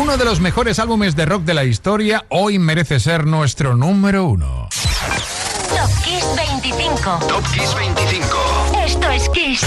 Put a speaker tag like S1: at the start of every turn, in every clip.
S1: Uno de los mejores álbumes de rock de la historia hoy merece ser nuestro número uno.
S2: Top Kiss 25.
S3: Top Kiss 25.
S2: Esto es Kiss.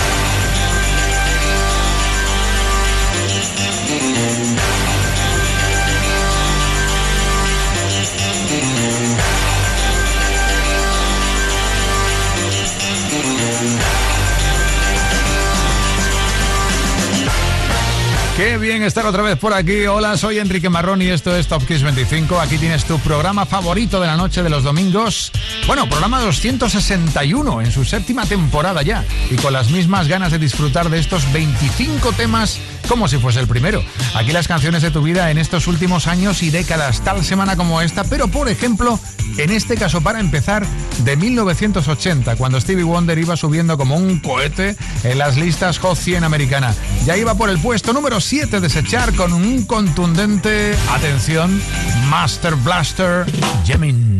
S1: Qué bien estar otra vez por aquí. Hola, soy Enrique Marrón y esto es Top Kiss 25. Aquí tienes tu programa favorito de la noche de los domingos. Bueno, programa 261 en su séptima temporada ya. Y con las mismas ganas de disfrutar de estos 25 temas como si fuese el primero. Aquí las canciones de tu vida en estos últimos años y décadas, tal semana como esta, pero por ejemplo, en este caso para empezar, de 1980, cuando Stevie Wonder iba subiendo como un cohete en las listas Hot 100 americana. Ya iba por el puesto número 7 de Sechar con un contundente, atención, Master Blaster, Jemin.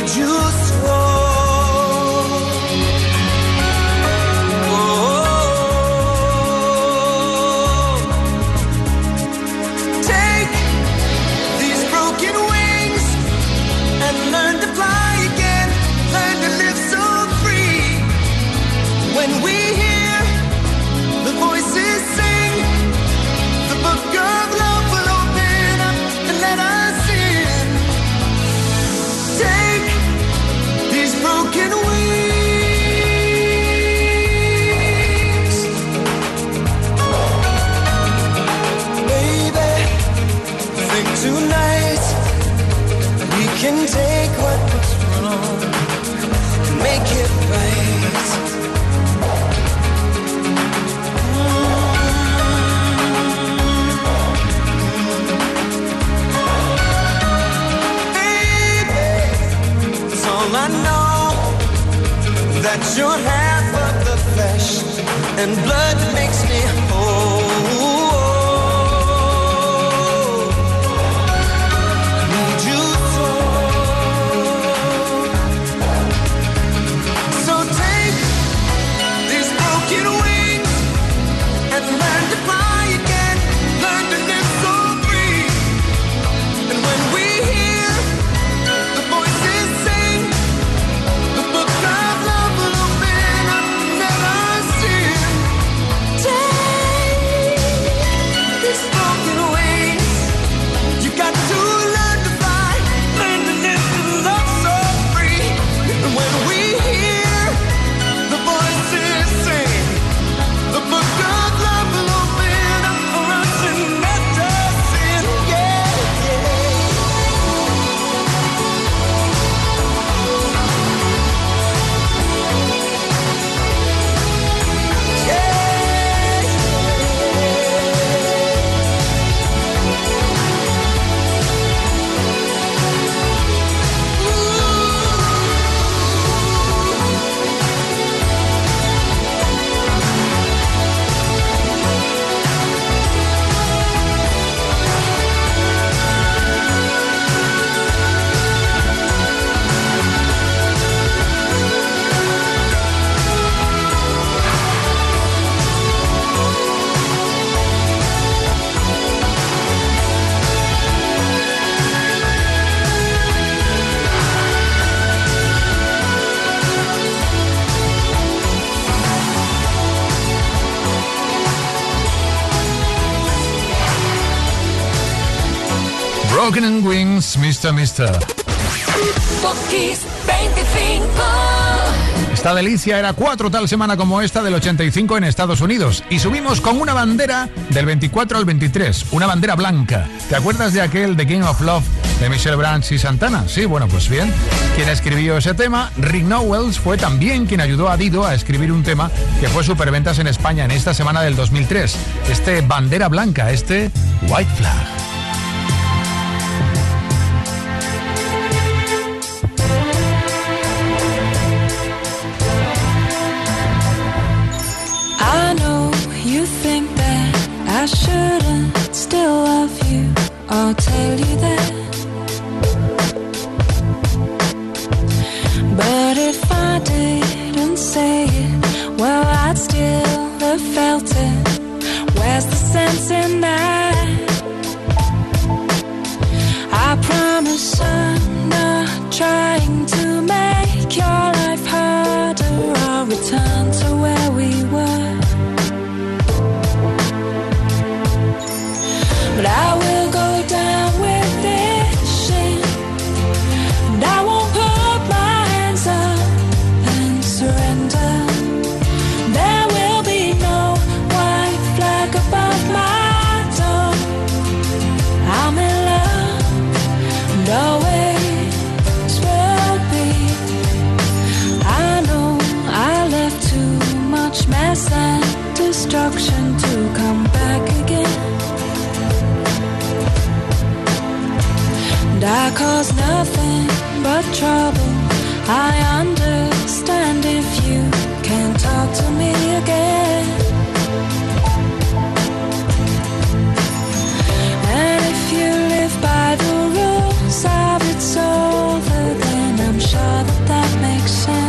S4: need you. should have
S5: but the flesh and blood makes me Mister. Esta delicia era cuatro tal semana como esta del 85 en Estados Unidos y subimos con una bandera del 24 al 23, una bandera blanca. ¿Te acuerdas de aquel The Game of Love de Michelle Branch y Santana? Sí, bueno, pues bien. Quien escribió ese tema, Rick Nowells, fue también quien ayudó a Dido a escribir un tema que fue superventas en España en esta semana del 2003. Este bandera blanca, este White Flag.
S6: I'll tell you that. shot that makes sense.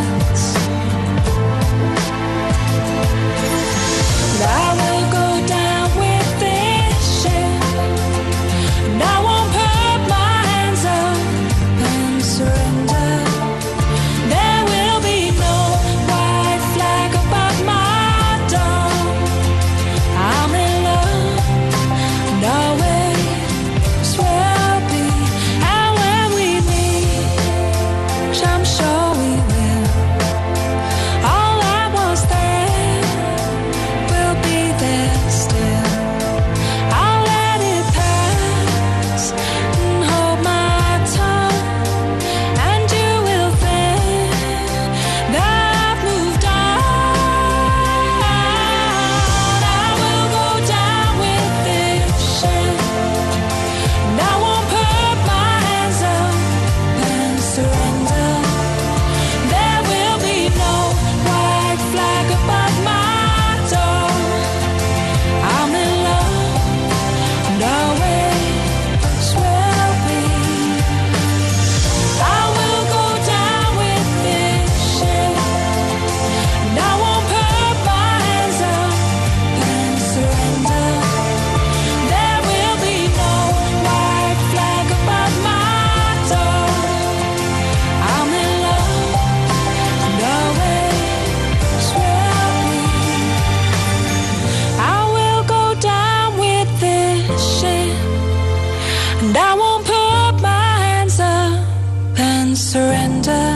S6: And I won't put my hands up and surrender.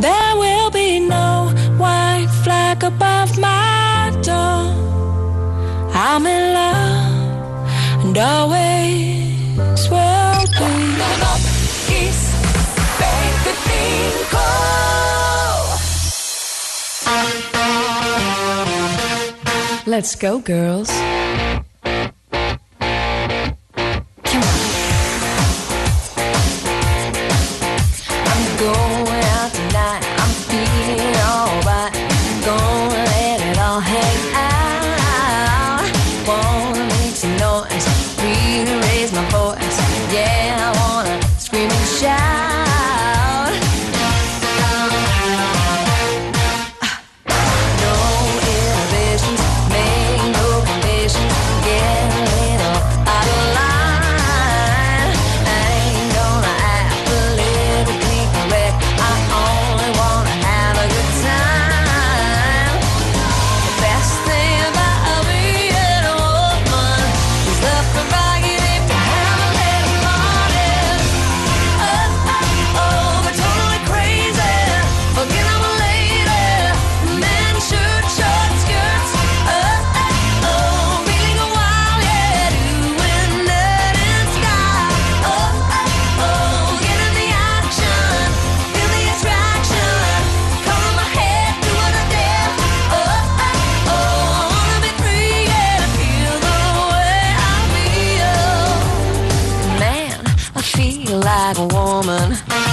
S6: There will be no white flag above my door. I'm in love and always will be. Love Let's go, girls.
S7: like a woman.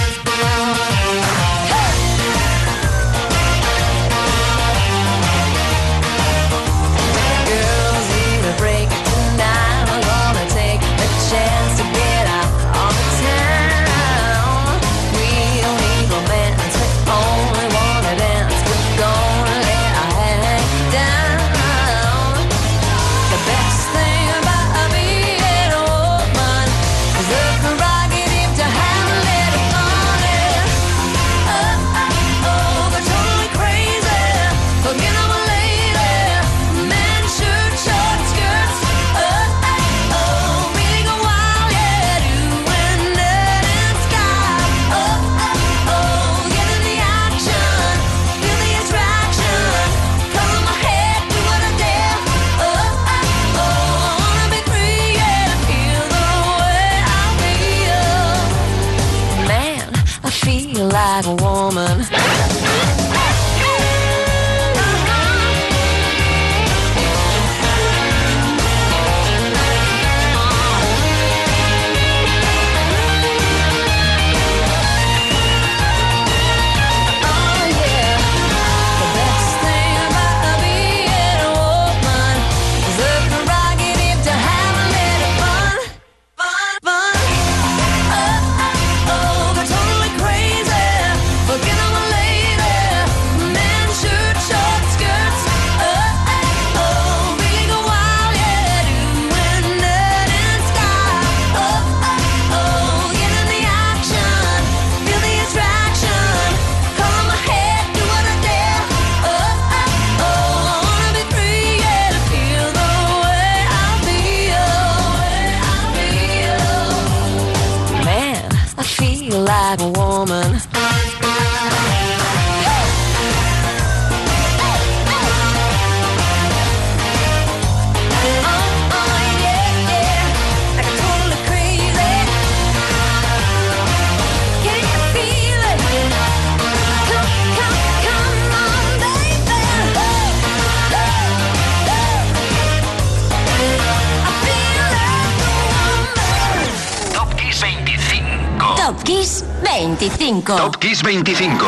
S2: 25.
S8: Top Kiss 25.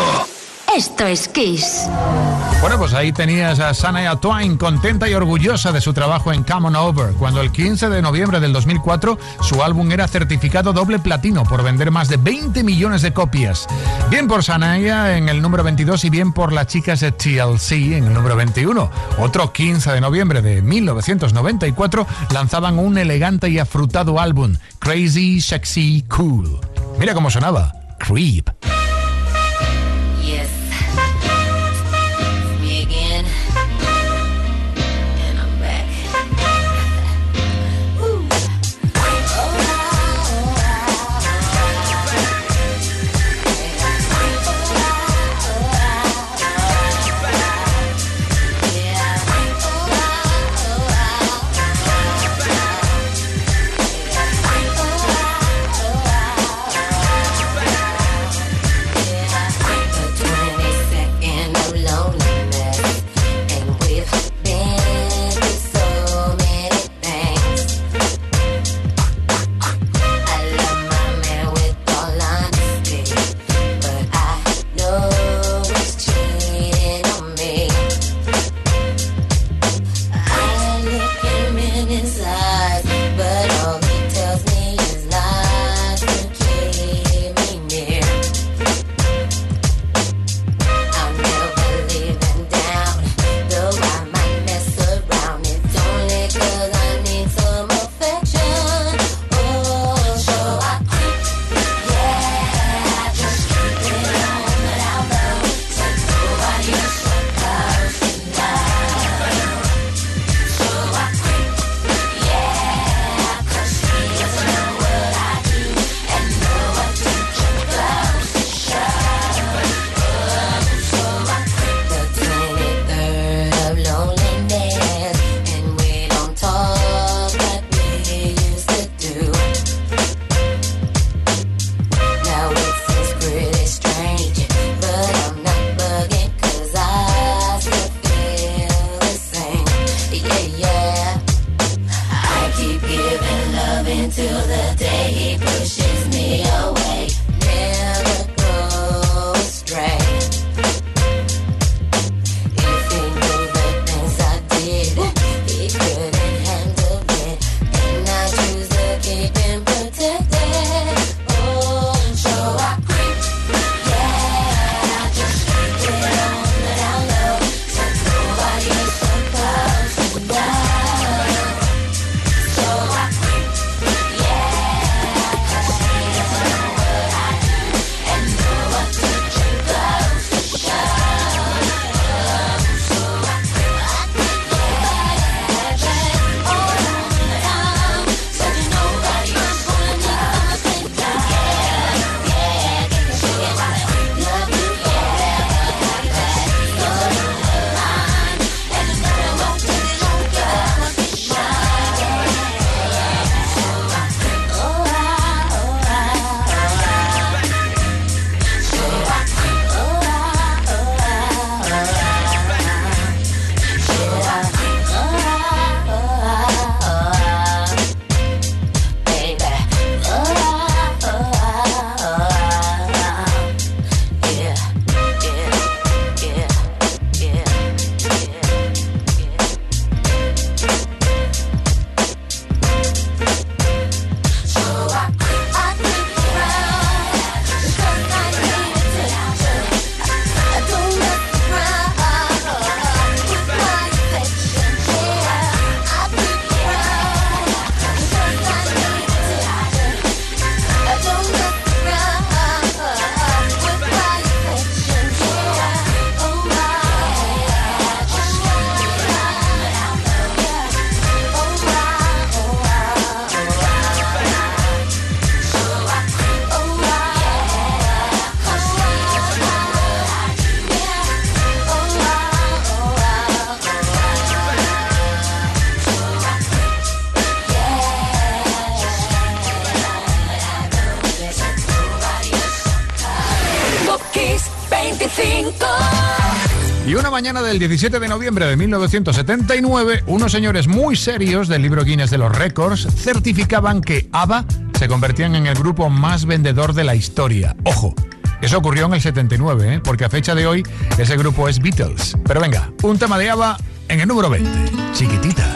S2: Esto es Kiss.
S9: Bueno, pues ahí tenías a Sanaya Twain contenta y orgullosa de su trabajo en Come On Over, cuando el 15 de noviembre del 2004 su álbum era certificado doble platino por vender más de 20 millones de copias. Bien por Sanaya en el número 22 y bien por las chicas de TLC en el número 21. Otro 15 de noviembre de 1994 lanzaban un elegante y afrutado álbum, Crazy, Sexy, Cool. Mira cómo sonaba, Creep. the day mañana del 17 de noviembre de 1979, unos señores muy serios del libro Guinness de los Récords certificaban que ABBA se convertían en el grupo más vendedor de la historia. Ojo, eso ocurrió en el 79, ¿eh? porque a fecha de hoy ese grupo es Beatles. Pero venga, un tema de ABBA en el número 20. Chiquitita.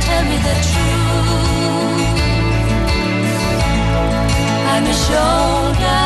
S7: tell me the truth. I'm a shoulder.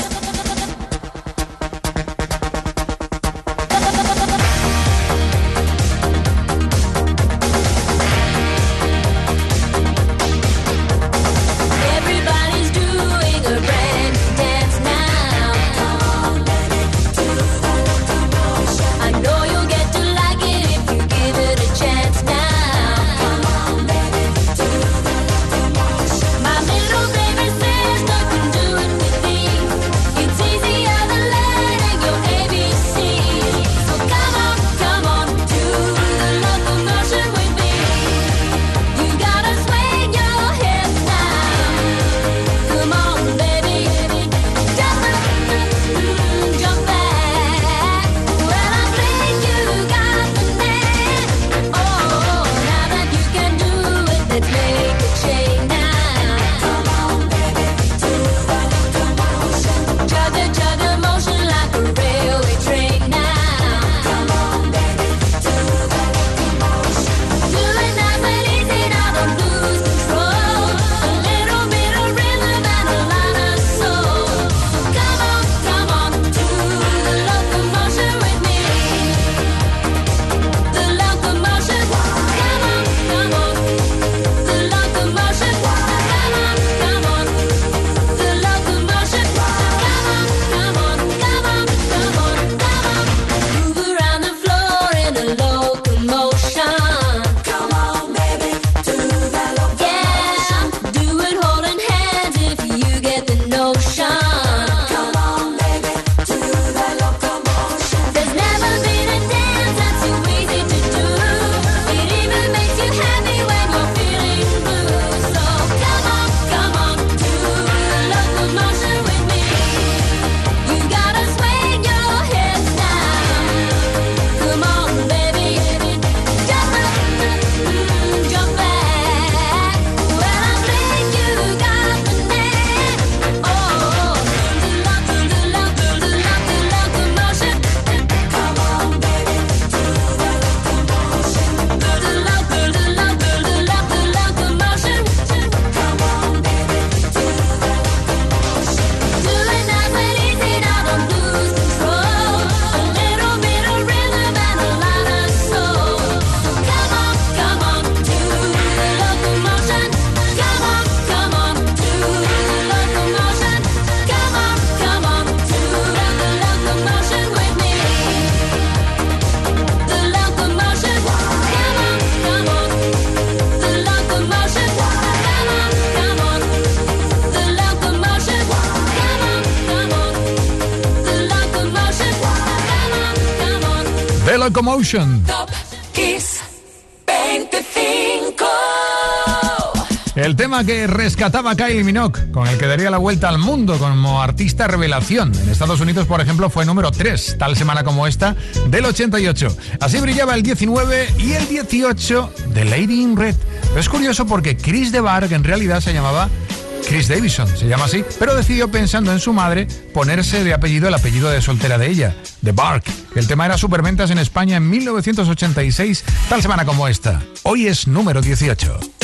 S7: Top Kiss 25.
S9: El tema que rescataba Kylie Minogue, con el que daría la vuelta al mundo como artista revelación. En Estados Unidos, por ejemplo, fue número 3, tal semana como esta, del 88. Así brillaba el 19 y el 18 de Lady in Red. Es curioso porque Chris de Barg en realidad se llamaba Chris Davison, se llama así, pero decidió pensando en su madre ponerse de apellido el apellido de soltera de ella, The Bark. El tema era superventas en España en 1986, tal semana como esta. Hoy es número 18.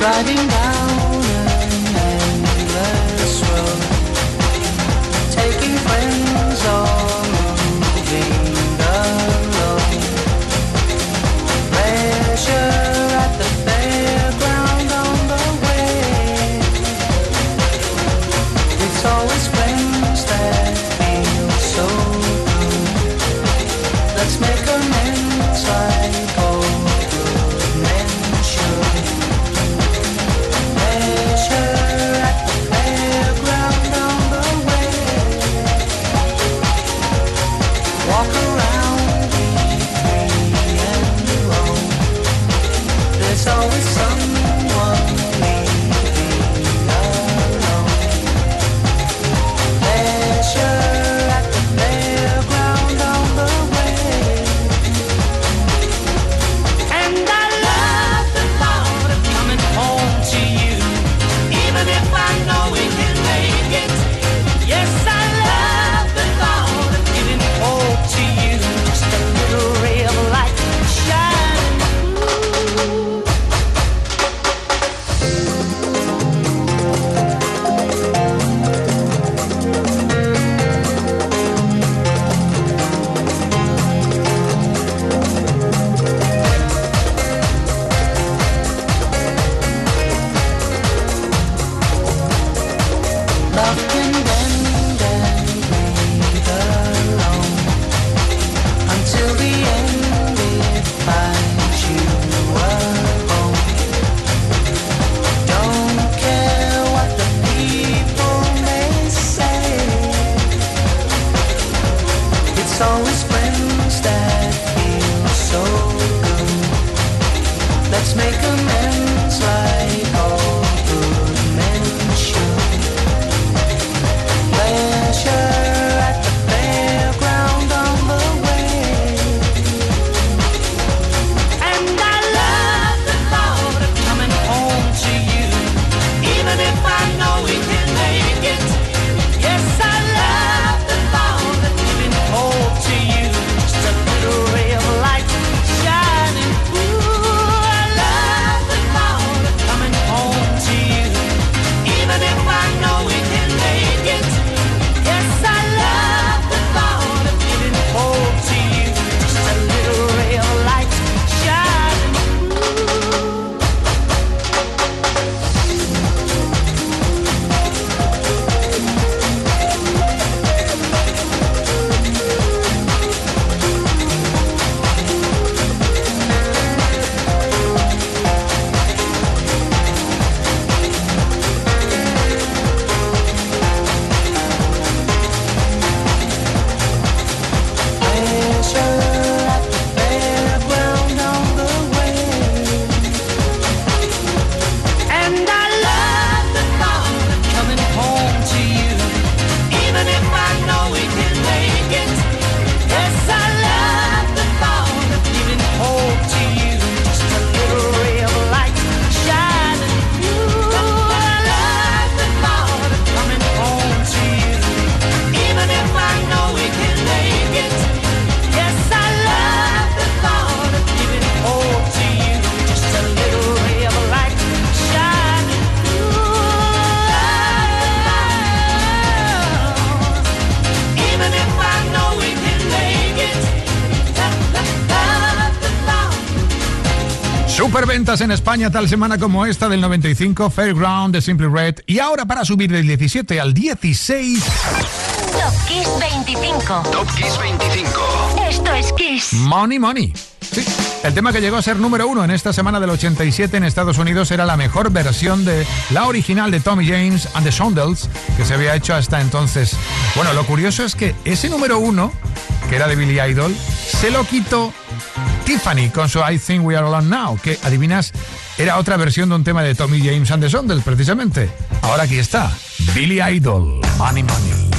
S10: Driving down an endless road, taking friends
S9: Superventas en España tal semana como esta del 95, Fairground de Simply Red. Y ahora para subir del 17 al 16,
S3: Top Kiss 25.
S11: Top Kiss 25.
S3: Esto es Kiss.
S9: Money Money. Sí, el tema que llegó a ser número uno en esta semana del 87 en Estados Unidos era la mejor versión de la original de Tommy James and the Shondells que se había hecho hasta entonces. Bueno, lo curioso es que ese número uno, que era de Billy Idol, se lo quitó Tiffany con su I Think We Are Alone Now, que adivinas, era otra versión de un tema de Tommy James and the Shondells precisamente. Ahora aquí está, Billy Idol, Money Money.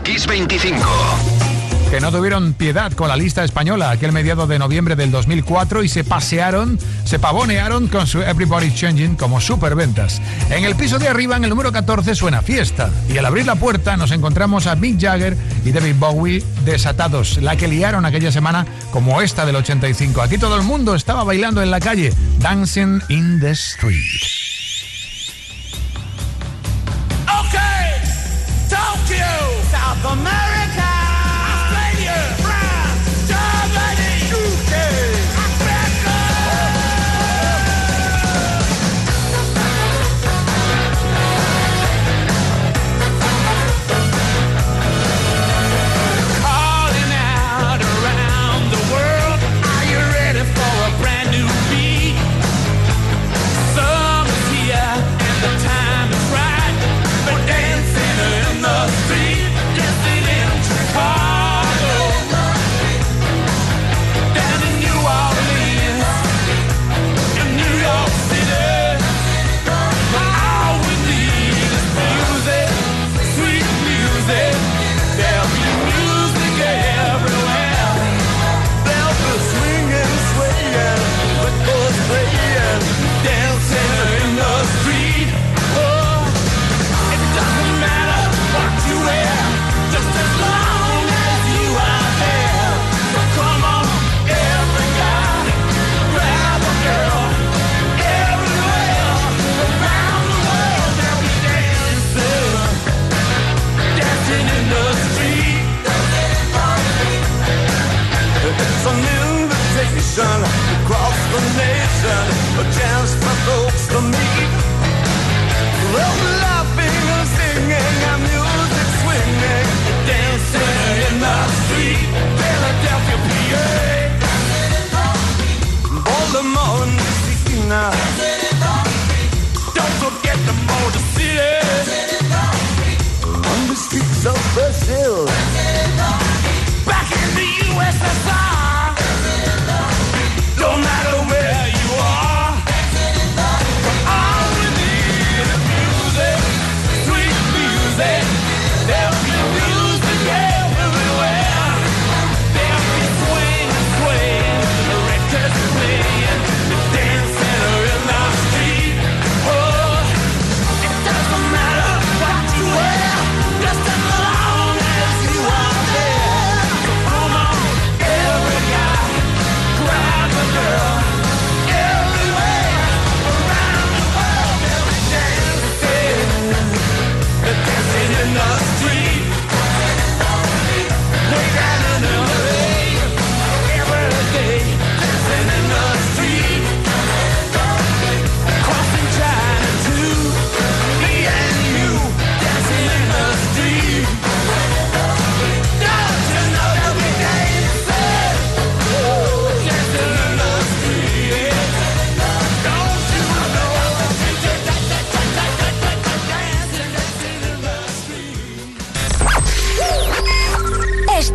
S3: Kiss 25.
S9: Que no tuvieron piedad con la lista española aquel mediado de noviembre del 2004 y se pasearon, se pavonearon con su Everybody Changing como superventas. En el piso de arriba, en el número 14, suena fiesta. Y al abrir la puerta nos encontramos a Mick Jagger y David Bowie desatados, la que liaron aquella semana como esta del 85. Aquí todo el mundo estaba bailando en la calle,
S11: Dancing in the Street.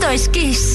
S3: Esto es Kiss.